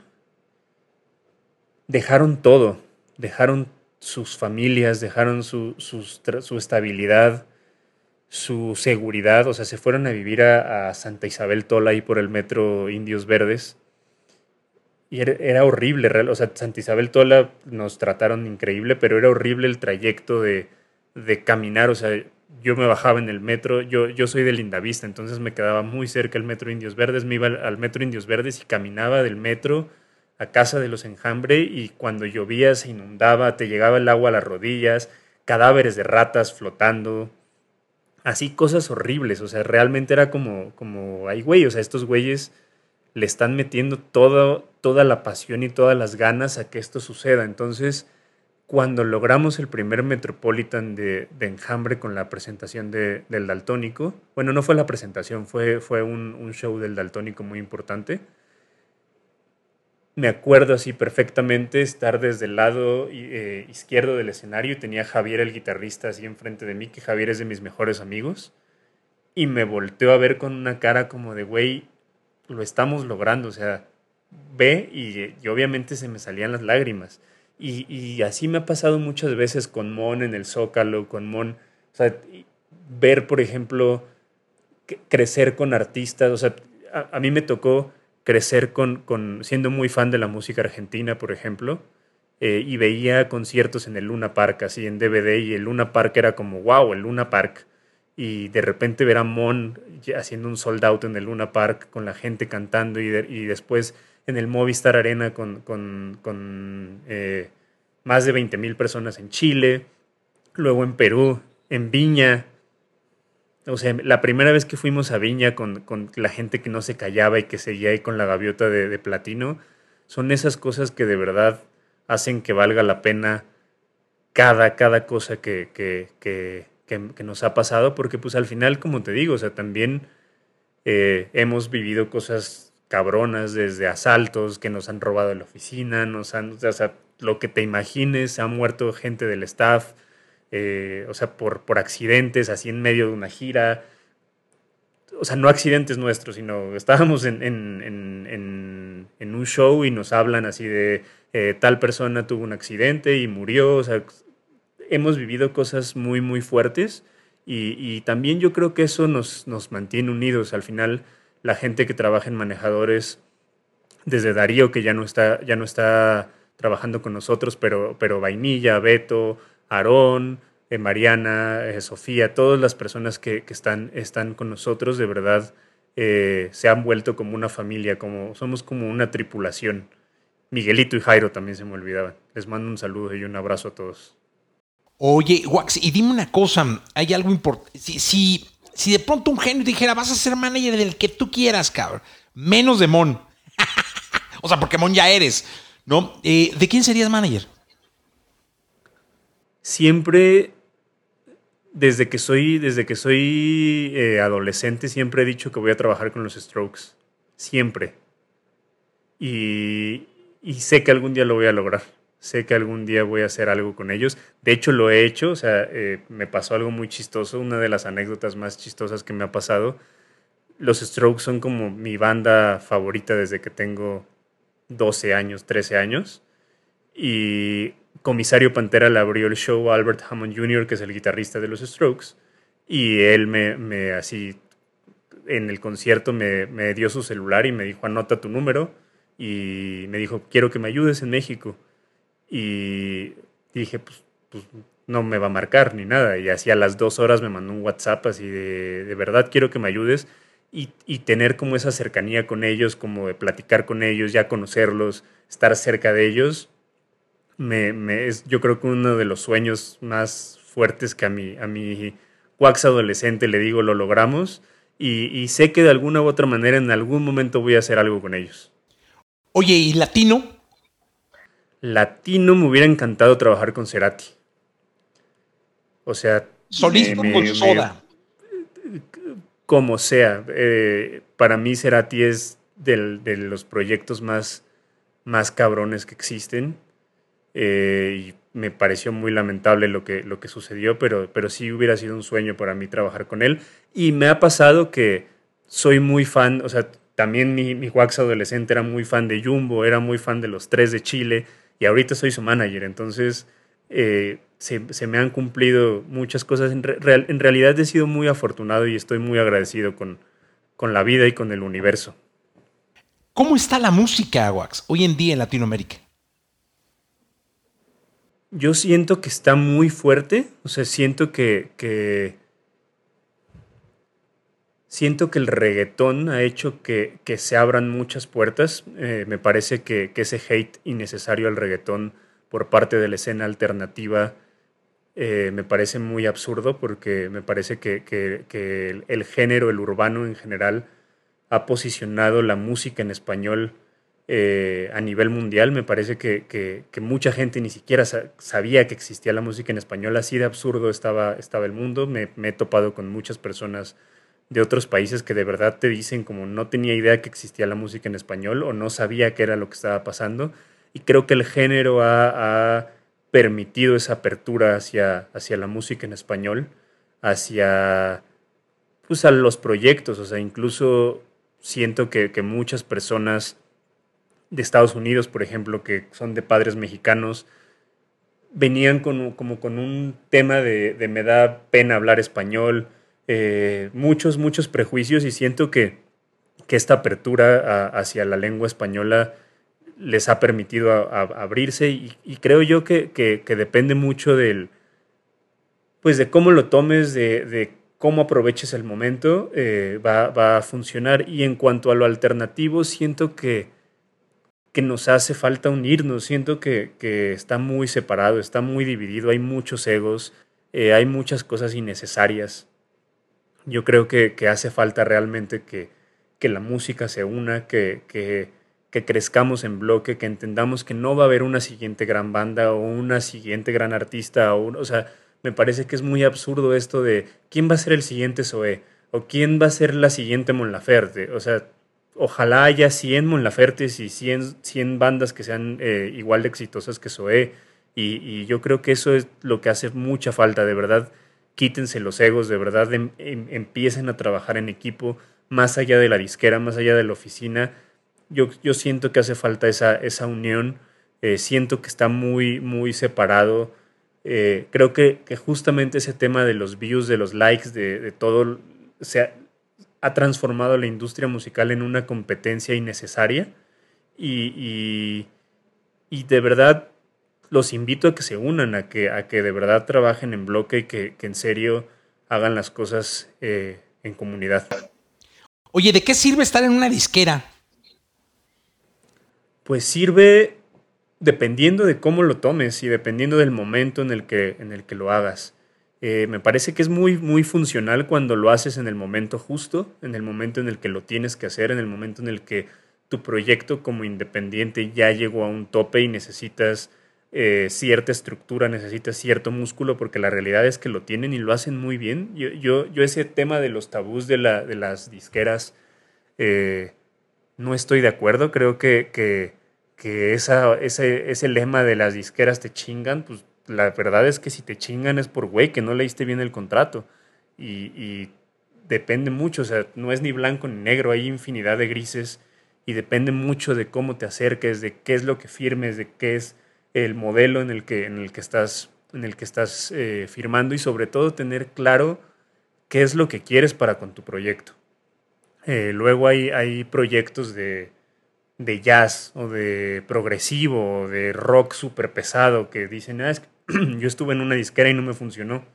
dejaron todo, dejaron sus familias, dejaron su, estabilidad, su seguridad, o sea, se fueron a vivir a, Santa Isabel Tola ahí por el metro Indios Verdes. Y era, horrible, o sea, Santa Isabel Tola nos trataron increíble, pero era horrible el trayecto de, caminar, o sea, yo me bajaba en el metro, yo, yo soy de Lindavista, entonces me quedaba muy cerca el metro Indios Verdes, me iba al metro Indios Verdes y caminaba del metro a casa de los enjambre y cuando llovía se inundaba, te llegaba el agua a las rodillas, cadáveres de ratas flotando, así cosas horribles, o sea, realmente era como, como, ay güey, o sea, estos güeyes le están metiendo todo, toda la pasión y todas las ganas a que esto suceda. Entonces, cuando logramos el primer Metropolitan de, enjambre con la presentación de, del Daltónico, bueno, no fue la presentación, fue, fue un, un show del Daltónico muy importante me acuerdo así perfectamente estar desde el lado eh, izquierdo del escenario y tenía a Javier el guitarrista así enfrente de mí, que Javier es de mis mejores amigos, y me volteó a ver con una cara como de, güey, lo estamos logrando, o sea, ve y, obviamente se me salían las lágrimas. Y, así me ha pasado muchas veces con Mon en el Zócalo, con Mon, o sea, ver, por ejemplo, crecer con artistas, o sea, a mí me tocó crecer con, con, siendo muy fan de la música argentina, por ejemplo, eh, y veía conciertos en el Luna Park, así en DVD, y el Luna Park era como, wow, el Luna Park. Y de repente ver a Mon haciendo un sold out en el Luna Park con la gente cantando y, y después en el Movistar Arena con, con, con eh, más de 20 mil personas en Chile, luego en Perú, en Viña, o sea, la primera vez que fuimos a Viña con, la gente que no se callaba y que seguía ahí con la gaviota de, platino, son esas cosas que de verdad hacen que valga la pena cada, cada cosa que, que, nos ha pasado, porque pues al final, como te digo, o sea, también eh, hemos vivido cosas cabronas, desde asaltos que nos han robado la oficina, nos han, o sea, lo que te imagines, ha muerto gente del staff, eh, o sea, por, por accidentes, así en medio de una gira. O sea, no accidentes nuestros, sino estábamos en, un show y nos hablan así de eh, tal persona tuvo un accidente y murió. O sea, hemos vivido cosas muy, muy fuertes y, también yo creo que eso nos, nos mantiene unidos. Al final, la gente que trabaja en manejadores, desde Darío, que ya no está, ya no está trabajando con nosotros, pero, pero Vainilla, Beto, Aarón, eh, Mariana, eh, Sofía, todas las personas que, están, están con nosotros, de verdad, eh, se han vuelto como una familia, como somos como una tripulación. Miguelito y Jairo también se me olvidaban. Les mando un saludo y un abrazo a todos. Oye, Wax, y dime una cosa, hay algo importante. Si, si, si, de pronto un genio dijera, vas a ser manager del que tú quieras, cabrón, menos de Mon. <laughs> o sea, porque Mon ya eres, ¿no? ¿De quién serías manager? Siempre desde que soy, desde que soy eh, adolescente siempre he dicho que voy a trabajar con los Strokes. Siempre. Y, sé que algún día lo voy a lograr. Sé que algún día voy a hacer algo con ellos. De hecho, lo he hecho. O sea, eh, me pasó algo muy chistoso. Una de las anécdotas más chistosas que me ha pasado. Los Strokes son como mi banda favorita desde que tengo 12 años, 13 años. Y Comisario Pantera le abrió el show Albert Hammond Jr., que es el guitarrista de los Strokes, y él me, me así, en el concierto me, me, dio su celular y me dijo, anota tu número, y me dijo, quiero que me ayudes en México. Y dije, pues, pues no me va a marcar ni nada. Y así a las dos horas me mandó un WhatsApp así de, de verdad quiero que me ayudes. Y, y, tener como esa cercanía con ellos, como de platicar con ellos, ya conocerlos, estar cerca de ellos, me, es yo creo que uno de los sueños más fuertes que a mi, a mi wax adolescente le digo, lo logramos. Y, sé que de alguna u otra manera en algún momento voy a hacer algo con ellos. Oye, ¿y latino? Latino me hubiera encantado trabajar con Cerati. O sea... Solista con soda. Como sea. Eh, para mí Cerati es de los proyectos más, más cabrones que existen. Eh, y me pareció muy lamentable lo que, lo que sucedió, pero, pero sí hubiera sido un sueño para mí trabajar con él. Y me ha pasado que soy muy fan, o sea, también mi, mi wax adolescente era muy fan de Jumbo, era muy fan de los tres de Chile, y ahorita soy su manager, entonces eh, se, me han cumplido muchas cosas. En, en, realidad he sido muy afortunado y estoy muy agradecido con, con la vida y con el universo. ¿Cómo está la música, Wax, hoy en día en Latinoamérica? Yo siento que está muy fuerte, o sea, siento que, siento que el reggaetón ha hecho que, se abran muchas puertas. Eh, me parece que, ese hate innecesario al reggaetón por parte de la escena alternativa eh, me parece muy absurdo porque me parece que, el, género, el urbano en general, ha posicionado la música en español eh, a nivel mundial. Me parece que, mucha gente ni siquiera sabía que existía la música en español. Así de absurdo estaba, estaba el mundo. Me, he topado con muchas personas de otros países que de verdad te dicen como no tenía idea que existía la música en español o no sabía qué era lo que estaba pasando. Y creo que el género ha, permitido esa apertura hacia, hacia la música en español, hacia pues, a los proyectos. O sea, incluso siento que, que muchas personas de Estados Unidos, por ejemplo, que son de padres mexicanos, venían con, como con un tema de, me da pena hablar español, eh, muchos, muchos prejuicios y siento que, que esta apertura hacia la lengua española les ha permitido abrirse y, creo yo que, que, depende mucho del, pues de cómo lo tomes, de, cómo aproveches el momento, eh, va, va, a funcionar. Y en cuanto a lo alternativo, siento que que nos hace falta unirnos. Siento que, está muy separado, está muy dividido, hay muchos egos, eh, hay muchas cosas innecesarias. Yo creo que, hace falta realmente que, que, la música se una, que, que, crezcamos en bloque, que entendamos que no va a haber una siguiente gran banda o una siguiente gran artista. O, o sea, me parece que es muy absurdo esto de quién va a ser el siguiente Zoé o quién va a ser la siguiente Mon Laferte. O sea, ojalá haya 100 Monlafertes y 100, 100 bandas que sean eh, igual de exitosas que Zoé. Y, yo creo que eso es lo que hace mucha falta, de verdad. Quítense los egos, de verdad em, em, empiecen a trabajar en equipo, más allá de la disquera, más allá de la oficina. Yo, yo siento que hace falta esa, esa unión, eh, siento que está muy, muy separado. Eh, creo que, justamente ese tema de los views, de los likes, de, todo, ha transformado la industria musical en una competencia innecesaria y, y de verdad los invito a que se unan, a que, a que de verdad trabajen en bloque y que, en serio hagan las cosas eh, en comunidad. Oye, ¿de qué sirve estar en una disquera? Pues sirve dependiendo de cómo lo tomes y dependiendo del momento en el que, en el que lo hagas. Eh, me parece que es muy, muy funcional cuando lo haces en el momento justo, en el momento en el que lo tienes que hacer, en el momento en el que tu proyecto como independiente ya llegó a un tope y necesitas eh, cierta estructura, necesitas cierto músculo, porque la realidad es que lo tienen y lo hacen muy bien. Yo, yo, ese tema de los tabús de, la, de las disqueras eh, no estoy de acuerdo. Creo que, que, que esa, ese, ese lema de las disqueras te chingan, pues la verdad es que si te chingan es por güey, que no leíste bien el contrato. Y, y, depende mucho, o sea, no es ni blanco ni negro, hay infinidad de grises y depende mucho de cómo te acerques, de qué es lo que firmes, de qué es el modelo en el que, en el que estás, en el que estás eh, firmando y sobre todo tener claro qué es lo que quieres para con tu proyecto. Eh, luego hay, hay proyectos de, de jazz o de progresivo o de rock súper pesado que dicen, ah, es que <clears throat> yo estuve en una disquera y no me funcionó.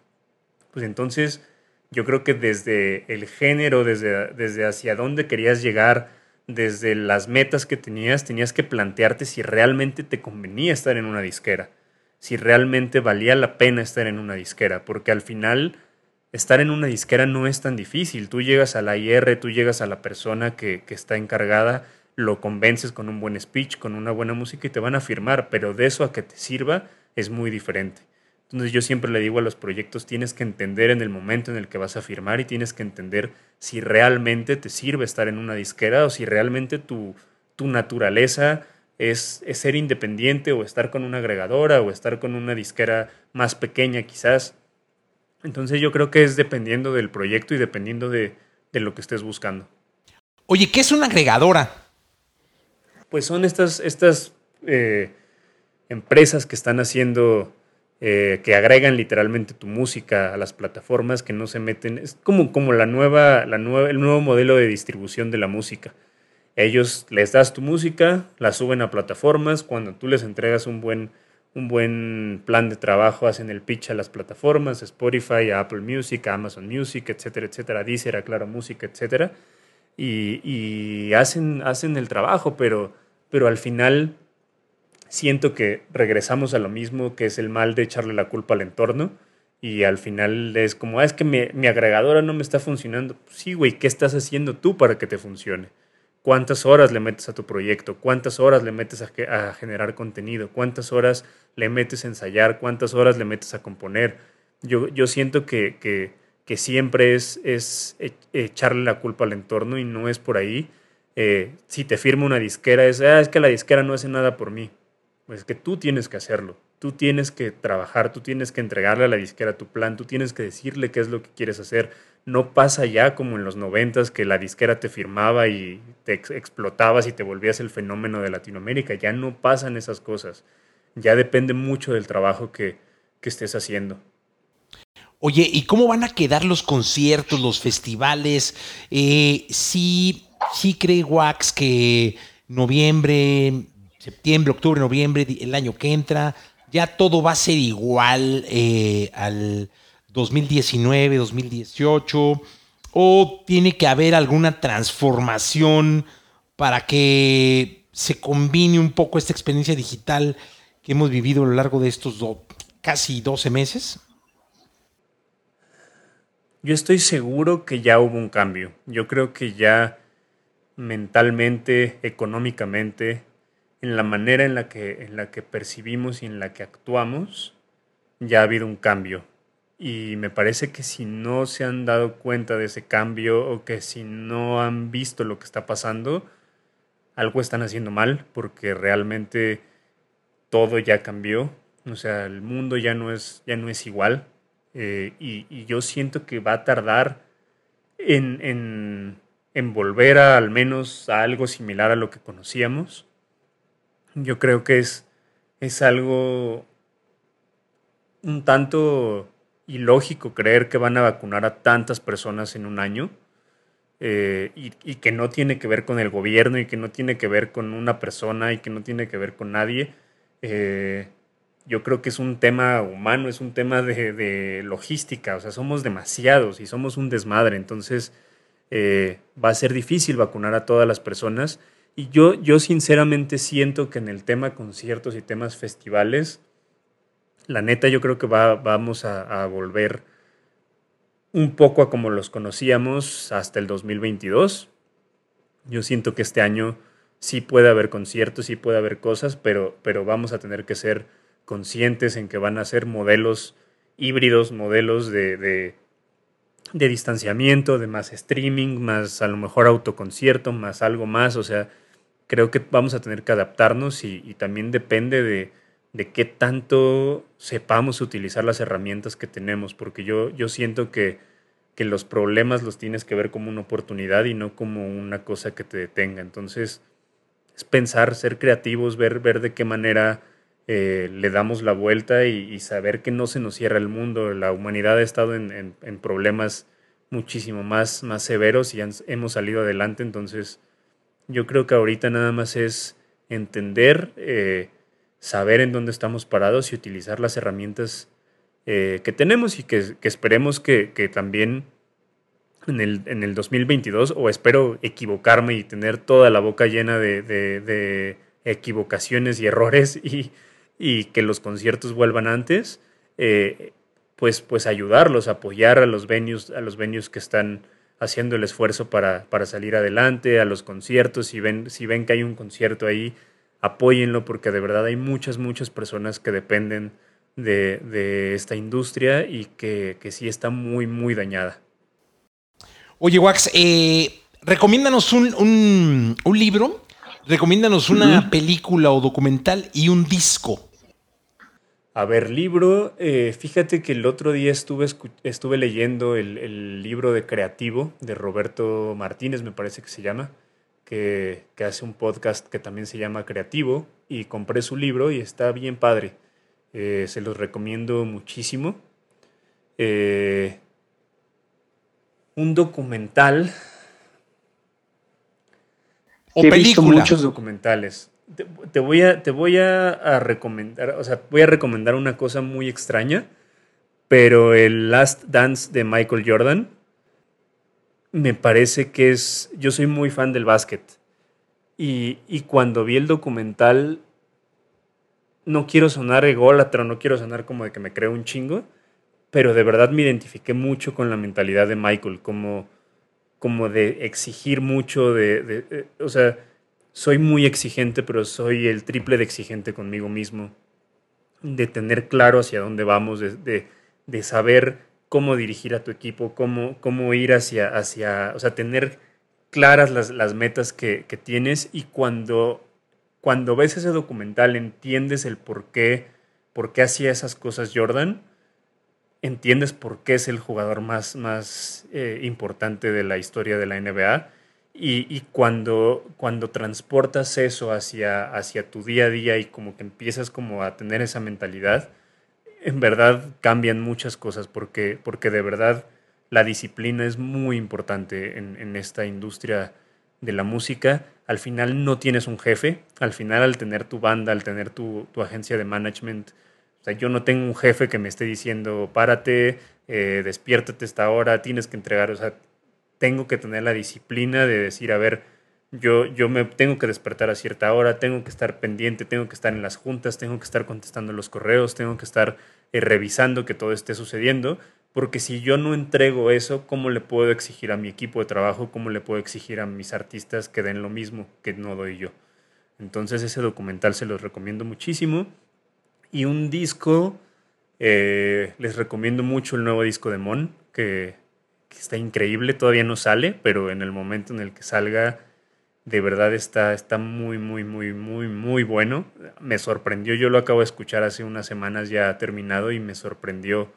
Pues entonces yo creo que desde el género, desde, desde hacia dónde querías llegar, desde las metas que tenías, tenías que plantearte si realmente te convenía estar en una disquera, si realmente valía la pena estar en una disquera, porque al final estar en una disquera no es tan difícil. Tú llegas a la IR, tú llegas a la persona que, que está encargada, lo convences con un buen speech, con una buena música y te van a firmar, pero de eso a que te sirva es muy diferente. Entonces yo siempre le digo a los proyectos, tienes que entender en el momento en el que vas a firmar y tienes que entender si realmente te sirve estar en una disquera o si realmente tu, tu naturaleza es, es, ser independiente o estar con una agregadora o estar con una disquera más pequeña quizás. Entonces yo creo que es dependiendo del proyecto y dependiendo de, de lo que estés buscando. Oye, ¿qué es una agregadora? Pues son estas, estas eh, empresas que están haciendo, eh, que agregan literalmente tu música a las plataformas, que no se meten, es como, como la nueva, la nueva, el nuevo modelo de distribución de la música. Ellos les das tu música, la suben a plataformas, cuando tú les entregas un buen, un buen plan de trabajo, hacen el pitch a las plataformas, Spotify, Apple Music, Amazon Music, etcétera, etcétera, Deezer, a Claro Música, etcétera, y, y, hacen, hacen el trabajo, pero, pero al final siento que regresamos a lo mismo, que es el mal de echarle la culpa al entorno. Y al final es como, ah, es que mi, agregadora no me está funcionando. Sí, güey, ¿qué estás haciendo tú para que te funcione? ¿Cuántas horas le metes a tu proyecto? ¿Cuántas horas le metes a, generar contenido? ¿Cuántas horas le metes a ensayar? ¿Cuántas horas le metes a componer? Yo, yo siento que, que, que siempre es, es, e, echarle la culpa al entorno y no es por ahí. Eh, si te firma una disquera, es, ah, es que la disquera no hace nada por mí. Pues que tú tienes que hacerlo. Tú tienes que trabajar, tú tienes que entregarle a la disquera tu plan, tú tienes que decirle qué es lo que quieres hacer. No pasa ya como en los noventas que la disquera te firmaba y te explotabas y te volvías el fenómeno de Latinoamérica. Ya no pasan esas cosas. Ya depende mucho del trabajo que, estés haciendo. Oye, ¿y cómo van a quedar los conciertos, los festivales? Eh, sí, sí cree Wax que noviembre, septiembre, octubre, noviembre, el año que entra, ya todo va a ser igual eh, al 2019, 2018, o tiene que haber alguna transformación para que se combine un poco esta experiencia digital que hemos vivido a lo largo de estos casi 12 meses? Yo estoy seguro que ya hubo un cambio. Yo creo que ya mentalmente, económicamente, en la manera en la que, en la que percibimos y en la que actuamos, ya ha habido un cambio. Y me parece que si no se han dado cuenta de ese cambio o que si no han visto lo que está pasando, algo están haciendo mal porque realmente todo ya cambió. O sea, el mundo ya no es, ya no es igual. Eh, y, yo siento que va a tardar en, en, en volver a, al menos a algo similar a lo que conocíamos yo creo que es, es algo un tanto ilógico creer que van a vacunar a tantas personas en un año eh, y, que no tiene que ver con el gobierno y que no tiene que ver con una persona y que no tiene que ver con nadie. Eh, yo creo que es un tema humano, es un tema de, logística, o sea, somos demasiados y somos un desmadre, entonces eh, va a ser difícil vacunar a todas las personas. Y yo, yo sinceramente siento que en el tema conciertos y temas festivales, la neta yo creo que va, vamos a, volver un poco a como los conocíamos hasta el 2022. Yo siento que este año sí puede haber conciertos, sí puede haber cosas, pero, pero vamos a tener que ser conscientes en que van a ser modelos híbridos, modelos de, de, distanciamiento, de más streaming, más a lo mejor autoconcierto, más algo más. O sea, creo que vamos a tener que adaptarnos y, también depende de, de, qué tanto sepamos utilizar las herramientas que tenemos, porque yo, yo siento que, que los problemas los tienes que ver como una oportunidad y no como una cosa que te detenga. Entonces, es pensar, ser creativos, ver, ver de qué manera eh, le damos la vuelta y, saber que no se nos cierra el mundo. La humanidad ha estado en, problemas muchísimo más, más severos y hemos salido adelante. Entonces, yo creo que ahorita nada más es entender, eh, saber en dónde estamos parados y utilizar las herramientas eh, que tenemos y que, esperemos que, también en el, en el, 2022, o espero equivocarme y tener toda la boca llena de, de equivocaciones y errores y, y que los conciertos vuelvan antes, eh, pues, pues ayudarlos, apoyar a los venues, a los venues que están haciendo el esfuerzo para, para salir adelante, a los conciertos, si ven, si ven que hay un concierto ahí, apóyenlo porque de verdad hay muchas, muchas personas que dependen de, esta industria y que, que, sí está muy, muy dañada. Oye, Wax, eh, recomiéndanos un, un, libro, recomiéndanos una película o documental y un disco. A ver, libro, eh, fíjate que el otro día estuve, estuve leyendo el, libro de Creativo de Roberto Martínez, me parece que se llama, que, hace un podcast que también se llama Creativo, y compré su libro y está bien padre. Eh, se los recomiendo muchísimo. Eh, un documental. O película. muchos documentales te, voy, a, te voy a, recomendar, o sea, voy a recomendar una cosa muy extraña, pero el Last Dance de Michael Jordan me parece que es, yo soy muy fan del básquet y, y cuando vi el documental, no quiero sonar ególatra, no quiero sonar como de que me creo un chingo, pero de verdad me identifiqué mucho con la mentalidad de Michael, como, como de exigir mucho, de, de o sea, soy muy exigente, pero soy el triple de exigente conmigo mismo, de tener claro hacia dónde vamos, de, de, saber cómo dirigir a tu equipo, cómo, cómo ir hacia, hacia, o sea, tener claras las, las metas que, que, tienes. Y cuando, cuando ves ese documental entiendes el por qué, por qué hacía esas cosas Jordan, entiendes por qué es el jugador más, más eh, importante de la historia de la NBA y, cuando, cuando transportas eso hacia, hacia tu día a día y como que empiezas como a tener esa mentalidad, en verdad cambian muchas cosas porque, porque de verdad la disciplina es muy importante en, esta industria de la música. Al final no tienes un jefe, al final al tener tu banda, al tener tu, agencia de management, o sea, yo no tengo un jefe que me esté diciendo, párate, eh, despiértate esta hora, tienes que entregar, tengo que tener la disciplina de decir, a ver, yo, yo me tengo que despertar a cierta hora, tengo que estar pendiente, tengo que estar en las juntas, tengo que estar contestando los correos, tengo que estar eh, revisando que todo esté sucediendo, porque si yo no entrego eso, ¿cómo le puedo exigir a mi equipo de trabajo, cómo le puedo exigir a mis artistas que den lo mismo que no doy yo? Entonces ese documental se los recomiendo muchísimo. Y un disco, eh, les recomiendo mucho el nuevo disco de Mon, que que está increíble, todavía no sale, pero en el momento en el que salga, de verdad está, está muy, muy, muy, muy, muy bueno. Me sorprendió, yo lo acabo de escuchar hace unas semanas ya terminado y me sorprendió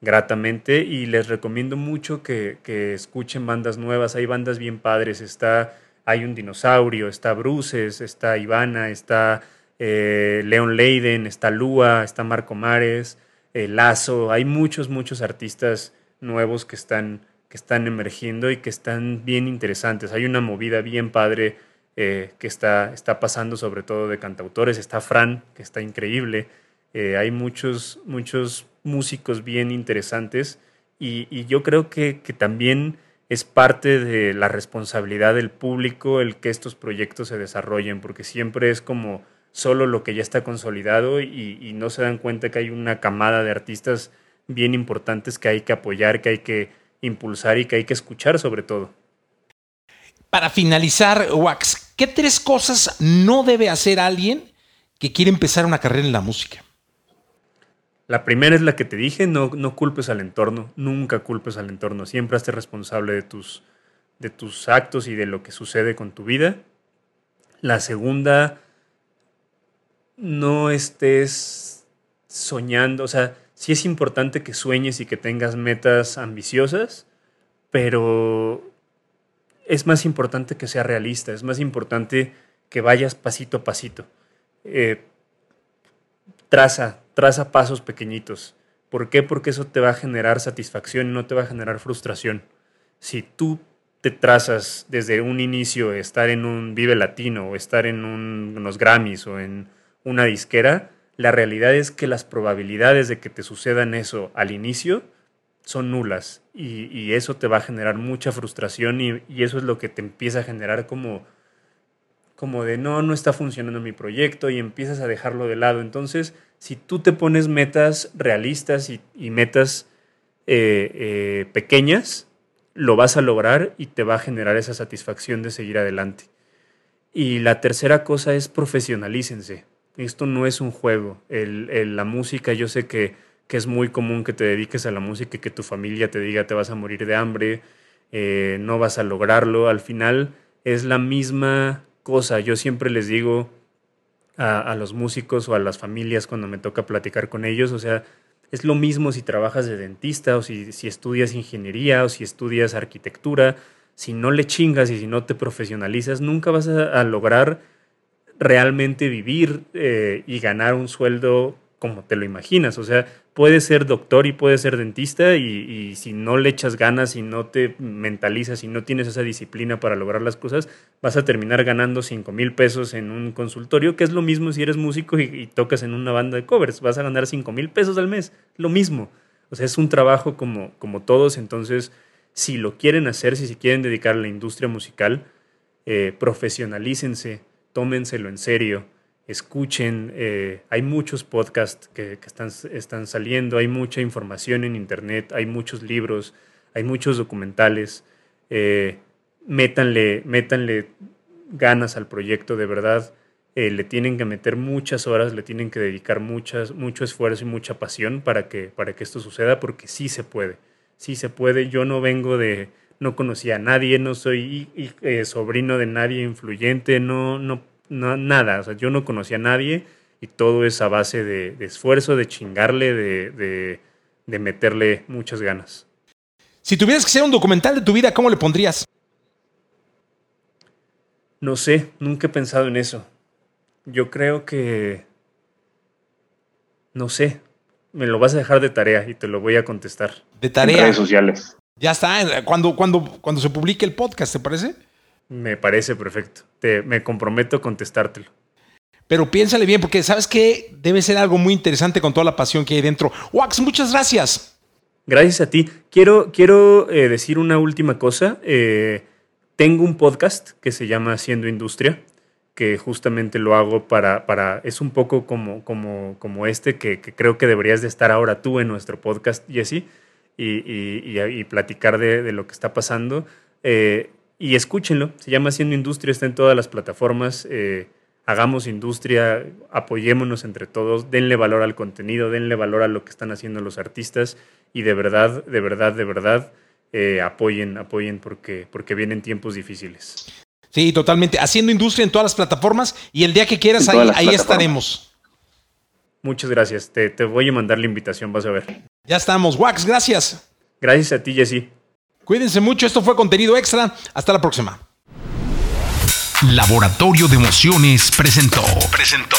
gratamente. Y les recomiendo mucho que, escuchen bandas nuevas, hay bandas bien padres, está, hay un dinosaurio, está Bruces, está Ivana, está eh, Leon Leiden, está Lua, está Marco Mares, eh, Lazo, hay muchos, muchos artistas nuevos que están, que están emergiendo y que están bien interesantes. Hay una movida bien padre eh, que está, está pasando, sobre todo de cantautores. Está Fran, que está increíble. Eh, hay muchos, muchos músicos bien interesantes y, yo creo que, que, también es parte de la responsabilidad del público el que estos proyectos se desarrollen, porque siempre es como solo lo que ya está consolidado y, y no se dan cuenta que hay una camada de artistas bien importantes que hay que apoyar, que hay que impulsar y que hay que escuchar sobre todo. Para finalizar, Wax, ¿qué tres cosas no debe hacer alguien que quiere empezar una carrera en la música? La primera es la que te dije, no, no culpes al entorno, nunca culpes al entorno, siempre estés responsable de tus, de tus actos y de lo que sucede con tu vida. La segunda, no estés soñando, o sea, sí es importante que sueñes y que tengas metas ambiciosas, pero es más importante que sea realista, es más importante que vayas pasito a pasito. Eh, traza, traza pasos pequeñitos. ¿Por qué? Porque eso te va a generar satisfacción y no te va a generar frustración. Si tú te trazas desde un inicio estar en un Vive Latino o estar en unos Grammys o en una disquera, la realidad es que las probabilidades de que te sucedan eso al inicio son nulas y, eso te va a generar mucha frustración y, eso es lo que te empieza a generar como como de no, no está funcionando mi proyecto y empiezas a dejarlo de lado. Entonces, si tú te pones metas realistas y, metas eh, eh, pequeñas, lo vas a lograr y te va a generar esa satisfacción de seguir adelante. Y la tercera cosa es profesionalícense. Esto no es un juego. la música, yo sé que, es muy común que te dediques a la música y que tu familia te diga te vas a morir de hambre, eh, no vas a lograrlo. Al final es la misma cosa. Yo siempre les digo a, los músicos o a las familias cuando me toca platicar con ellos, o sea, es lo mismo si trabajas de dentista o si, estudias ingeniería o si estudias arquitectura. Si no le chingas y si no te profesionalizas, nunca vas a, lograr realmente vivir eh, y ganar un sueldo como te lo imaginas. O sea, puedes ser doctor y puedes ser dentista y, si no le echas ganas y no te mentalizas y no tienes esa disciplina para lograr las cosas, vas a terminar ganando 5 mil pesos en un consultorio, que es lo mismo si eres músico y, tocas en una banda de covers, vas a ganar 5 mil pesos al mes, lo mismo. O sea, es un trabajo como, como todos, entonces si lo quieren hacer, si se quieren dedicar a la industria musical, eh, profesionalícense, tómenselo en serio escuchen, eh, hay muchos podcasts que, están, están, saliendo, hay mucha información en internet, hay muchos libros, hay muchos documentales. Eh, métanle, métanle ganas al proyecto, de verdad. Eh, le tienen que meter muchas horas, le tienen que dedicar mucho esfuerzo y mucha pasión para que, para que esto suceda, porque sí se puede, sí se puede. Yo no vengo de, no conocía a nadie, no soy sobrino de nadie influyente, no, no no, nada. O sea, yo no conocía a nadie y todo es a base de, esfuerzo, de chingarle, de, de, meterle muchas ganas. Si tuvieras que hacer un documental de tu vida, ¿cómo le pondrías? No sé, nunca he pensado en eso. Yo creo que... No sé, me lo vas a dejar de tarea y te lo voy a contestar. De tarea. En redes sociales. Ya está, cuando, cuando, cuando se publique el podcast, ¿te parece? Me parece perfecto. Te, me comprometo a contestártelo. Pero piénsale bien, porque sabes que debe ser algo muy interesante con toda la pasión que hay dentro. Wax, muchas gracias. Gracias a ti. Quiero, quiero eh, decir una última cosa. Eh, tengo un podcast que se llama Haciendo Industria, que justamente lo hago para, para es un poco como, como, como este, que, creo que deberías de estar ahora tú en nuestro podcast, Jesse, y, y, platicar de, de, lo que está pasando. Eh, y escúchenlo, se llama Haciendo Industria, está en todas las plataformas. Eh, hagamos industria, apoyémonos entre todos, denle valor al contenido, denle valor a lo que están haciendo los artistas y de verdad, de verdad, de verdad, eh, apoyen, apoyen porque, porque vienen tiempos difíciles. Sí, totalmente. Haciendo industria en todas las plataformas y el día que quieras ahí, ahí estaremos. Muchas gracias. Te, te voy a mandar la invitación, vas a ver. Ya estamos. Wax, gracias. Gracias a ti, Jesse. Cuídense mucho, esto fue contenido extra. Hasta la próxima. Laboratorio de Emociones presentó. Presentó.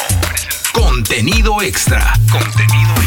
Contenido extra. Contenido extra.